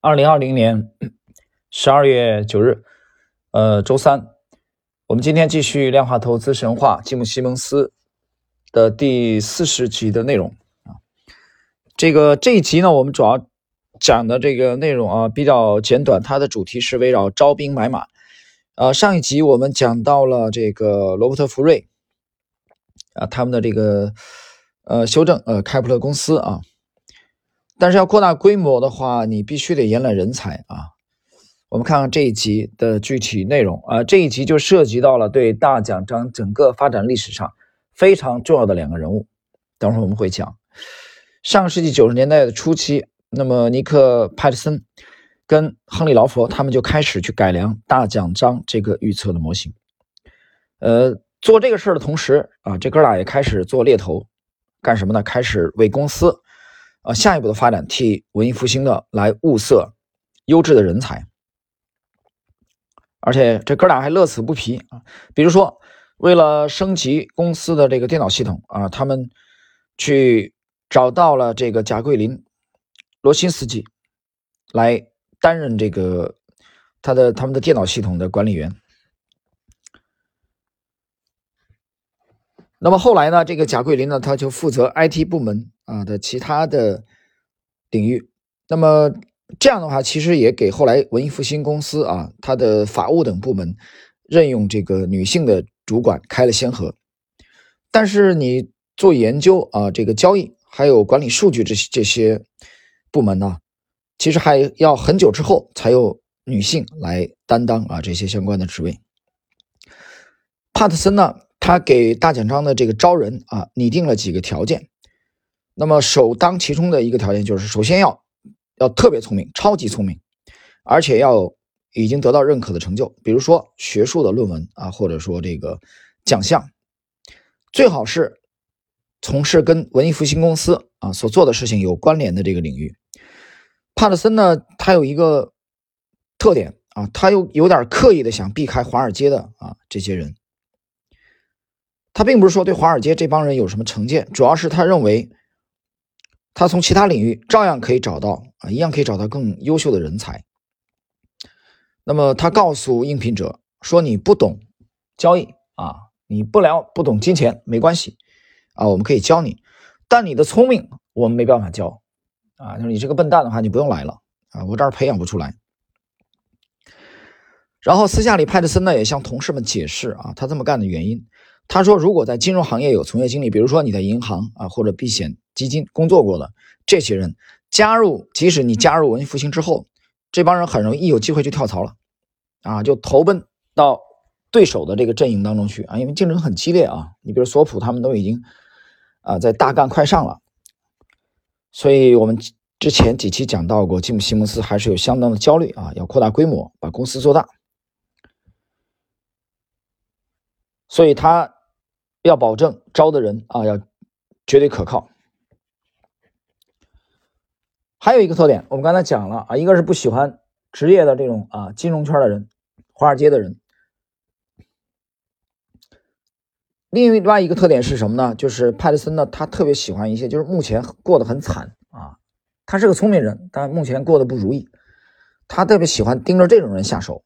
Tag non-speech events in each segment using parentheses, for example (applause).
二零二零年 (coughs) 十二月九日，呃，周三，我们今天继续量化投资神话吉姆·西蒙斯的第四十集的内容啊。这个这一集呢，我们主要讲的这个内容啊比较简短，它的主题是围绕招兵买马。呃，上一集我们讲到了这个罗伯特·福瑞啊，他们的这个呃修正呃开普勒公司啊。但是要扩大规模的话，你必须得延揽人才啊。我们看看这一集的具体内容啊，这一集就涉及到了对大奖章整个发展历史上非常重要的两个人物。等会儿我们会讲，上世纪九十年代的初期，那么尼克·派特森跟亨利·劳佛他们就开始去改良大奖章这个预测的模型。呃，做这个事儿的同时啊，这哥俩也开始做猎头，干什么呢？开始为公司。啊，下一步的发展替文艺复兴的来物色优质的人才，而且这哥俩还乐此不疲啊。比如说，为了升级公司的这个电脑系统啊，他们去找到了这个贾桂林、罗新斯基来担任这个他的他们的电脑系统的管理员。那么后来呢，这个贾桂林呢，他就负责 IT 部门。啊的其他的领域，那么这样的话，其实也给后来文艺复兴公司啊，它的法务等部门任用这个女性的主管开了先河。但是你做研究啊，这个交易还有管理数据这些这些部门呢，其实还要很久之后才有女性来担当啊这些相关的职位。帕特森呢，他给大简章的这个招人啊，拟定了几个条件。那么首当其冲的一个条件就是，首先要要特别聪明，超级聪明，而且要已经得到认可的成就，比如说学术的论文啊，或者说这个奖项，最好是从事跟文艺复兴公司啊所做的事情有关联的这个领域。帕特森呢，他有一个特点啊，他又有点刻意的想避开华尔街的啊这些人，他并不是说对华尔街这帮人有什么成见，主要是他认为。他从其他领域照样可以找到啊，一样可以找到更优秀的人才。那么他告诉应聘者说：“你不懂交易啊，你不聊不懂金钱没关系啊，我们可以教你。但你的聪明我们没办法教啊，就是你这个笨蛋的话，你不用来了啊，我这儿培养不出来。”然后私下里，派特森呢也向同事们解释啊，他这么干的原因。他说：“如果在金融行业有从业经历，比如说你在银行啊或者避险基金工作过的这些人，加入即使你加入文艺复兴之后，这帮人很容易有机会就跳槽了，啊，就投奔到对手的这个阵营当中去啊，因为竞争很激烈啊。你比如索普他们都已经啊在大干快上了，所以我们之前几期讲到过，吉姆·西蒙斯还是有相当的焦虑啊，要扩大规模，把公司做大，所以他。”要保证招的人啊，要绝对可靠。还有一个特点，我们刚才讲了啊，一个是不喜欢职业的这种啊金融圈的人、华尔街的人。另外一个特点是什么呢？就是派特森呢，他特别喜欢一些就是目前过得很惨啊，他是个聪明人，但目前过得不如意，他特别喜欢盯着这种人下手。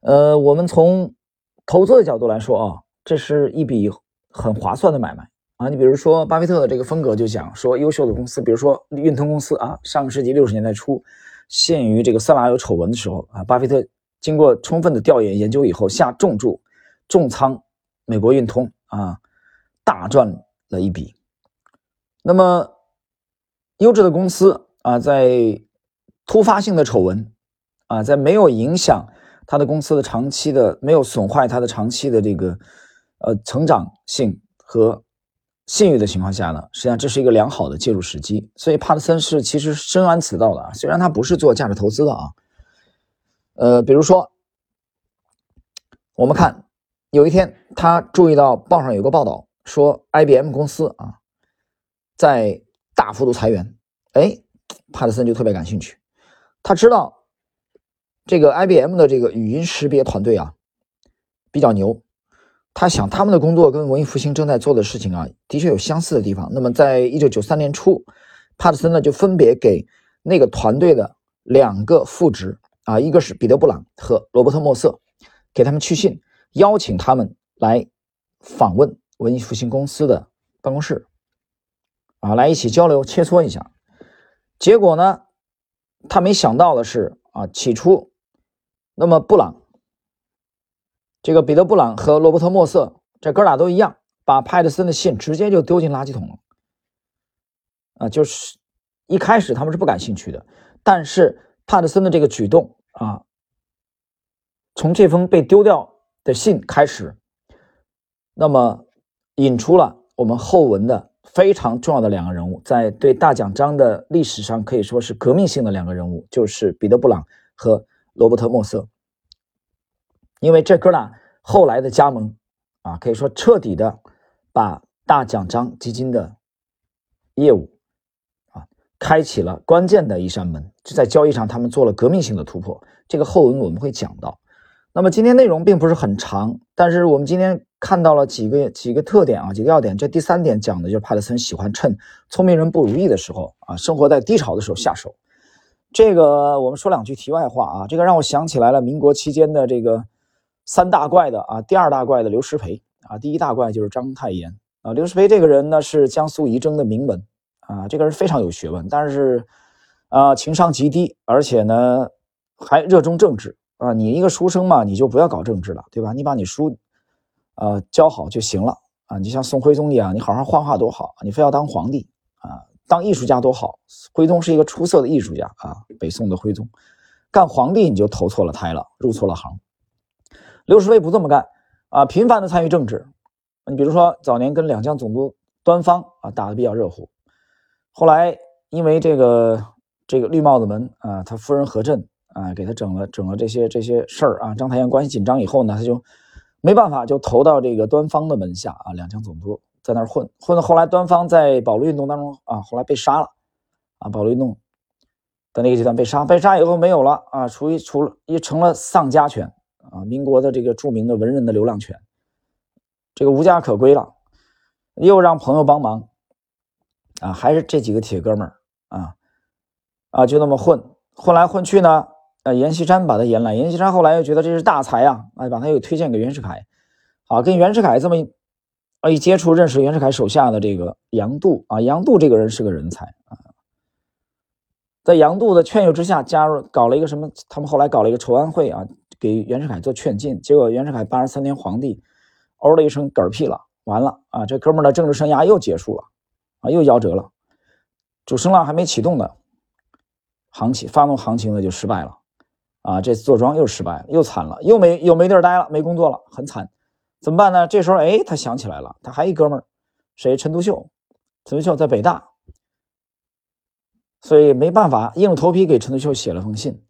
呃，我们从投资的角度来说啊。这是一笔很划算的买卖啊！你比如说，巴菲特的这个风格就讲说，优秀的公司，比如说运通公司啊，上个世纪六十年代初，陷于这个色拉有丑闻的时候啊，巴菲特经过充分的调研研究以后，下重注重仓美国运通啊，大赚了一笔。那么，优质的公司啊，在突发性的丑闻啊，在没有影响他的公司的长期的，没有损坏他的长期的这个。呃，成长性和信誉的情况下呢，实际上这是一个良好的介入时机。所以帕特森是其实深谙此道的啊，虽然他不是做价值投资的啊。呃，比如说，我们看有一天他注意到报上有个报道说，IBM 公司啊在大幅度裁员，哎，帕特森就特别感兴趣。他知道这个 IBM 的这个语音识别团队啊比较牛。他想，他们的工作跟文艺复兴正在做的事情啊，的确有相似的地方。那么，在一九九三年初，帕特森呢就分别给那个团队的两个副职啊，一个是彼得·布朗和罗伯特·莫瑟，给他们去信，邀请他们来访问文艺复兴公司的办公室，啊，来一起交流切磋一下。结果呢，他没想到的是啊，起初，那么布朗，这个彼得·布朗和罗伯特·莫瑟这哥俩都一样，把派特森的信直接就丢进垃圾桶了，啊，就是。一开始他们是不感兴趣的，但是帕特森的这个举动啊，从这封被丢掉的信开始，那么引出了我们后文的非常重要的两个人物，在对大奖章的历史上可以说是革命性的两个人物，就是彼得·布朗和罗伯特·莫瑟，因为这哥俩后来的加盟啊，可以说彻底的把大奖章基金的业务啊。开启了关键的一扇门，就在交易上，他们做了革命性的突破。这个后文我们会讲到。那么今天内容并不是很长，但是我们今天看到了几个几个特点啊，几个要点。这第三点讲的就是帕特森喜欢趁聪明人不如意的时候啊，生活在低潮的时候下手。这个我们说两句题外话啊，这个让我想起来了民国期间的这个三大怪的啊，第二大怪的刘师培啊，第一大怪就是章太炎啊。刘师培这个人呢是江苏仪征的名门。啊，这个人非常有学问，但是，啊，情商极低，而且呢，还热衷政治啊。你一个书生嘛，你就不要搞政治了，对吧？你把你书，呃，教好就行了啊。你像宋徽宗一样，你好好画画多好，你非要当皇帝啊，当艺术家多好。徽宗是一个出色的艺术家啊，北宋的徽宗，干皇帝你就投错了胎了，入错了行。刘师培不这么干啊，频繁的参与政治。你比如说早年跟两江总督端方啊打的比较热乎。后来因为这个这个绿帽子门啊，他夫人何震啊，给他整了整了这些这些事儿啊，章太炎关系紧张以后呢，他就没办法，就投到这个端方的门下啊，两江总督在那儿混混到后来，端方在保路运动当中啊，后来被杀了啊，保路运动的那个阶段被杀，被杀以后没有了啊，处于除了也成了丧家犬啊，民国的这个著名的文人的流浪犬，这个无家可归了，又让朋友帮忙。啊，还是这几个铁哥们儿啊，啊，就那么混混来混去呢。呃，阎锡山把他引来，阎锡山后来又觉得这是大才啊，啊，把他又推荐给袁世凯。好，跟袁世凯这么啊一接触，认识袁世凯手下的这个杨度啊，杨度这个人是个人才啊。在杨度的劝诱之下，加入搞了一个什么？他们后来搞了一个筹安会啊，给袁世凯做劝进。结果袁世凯八十三年皇帝，哦的一声嗝屁了，完了啊，这哥们儿的政治生涯又结束了。啊，又夭折了，主升浪还没启动呢，行情发动行情呢就失败了，啊，这坐庄又失败了，又惨了，又没又没地儿待了，没工作了，很惨，怎么办呢？这时候，哎，他想起来了，他还一哥们儿，谁？陈独秀，陈独秀在北大，所以没办法，硬着头皮给陈独秀写了封信，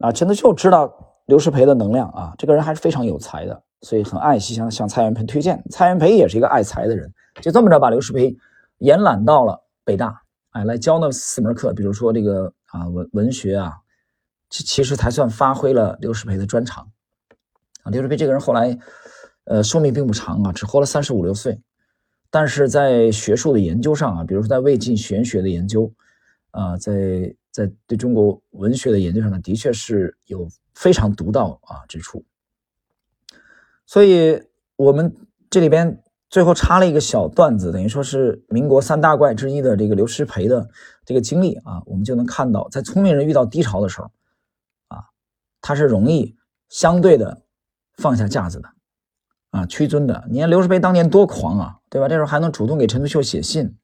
啊，陈独秀知道刘师培的能量啊，这个人还是非常有才的，所以很爱惜，向向蔡元培推荐，蔡元培也是一个爱才的人，就这么着把刘师培。延揽到了北大，哎，来教那四门课，比如说这个啊文文学啊，其其实才算发挥了刘师培的专长啊。刘师培这个人后来，呃，寿命并不长啊，只活了三十五六岁，但是在学术的研究上啊，比如说在魏晋玄学的研究啊，在在对中国文学的研究上呢，的确是有非常独到啊之处。所以我们这里边。最后插了一个小段子，等于说是民国三大怪之一的这个刘师培的这个经历啊，我们就能看到，在聪明人遇到低潮的时候，啊，他是容易相对的放下架子的，啊，屈尊的。你看刘师培当年多狂啊，对吧？这时候还能主动给陈独秀写信，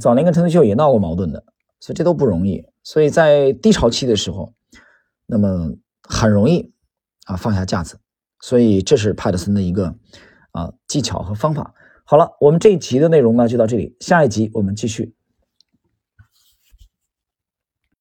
早年跟陈独秀也闹过矛盾的，所以这都不容易。所以在低潮期的时候，那么很容易啊放下架子，所以这是帕特森的一个。啊，技巧和方法。好了，我们这一集的内容呢就到这里，下一集我们继续。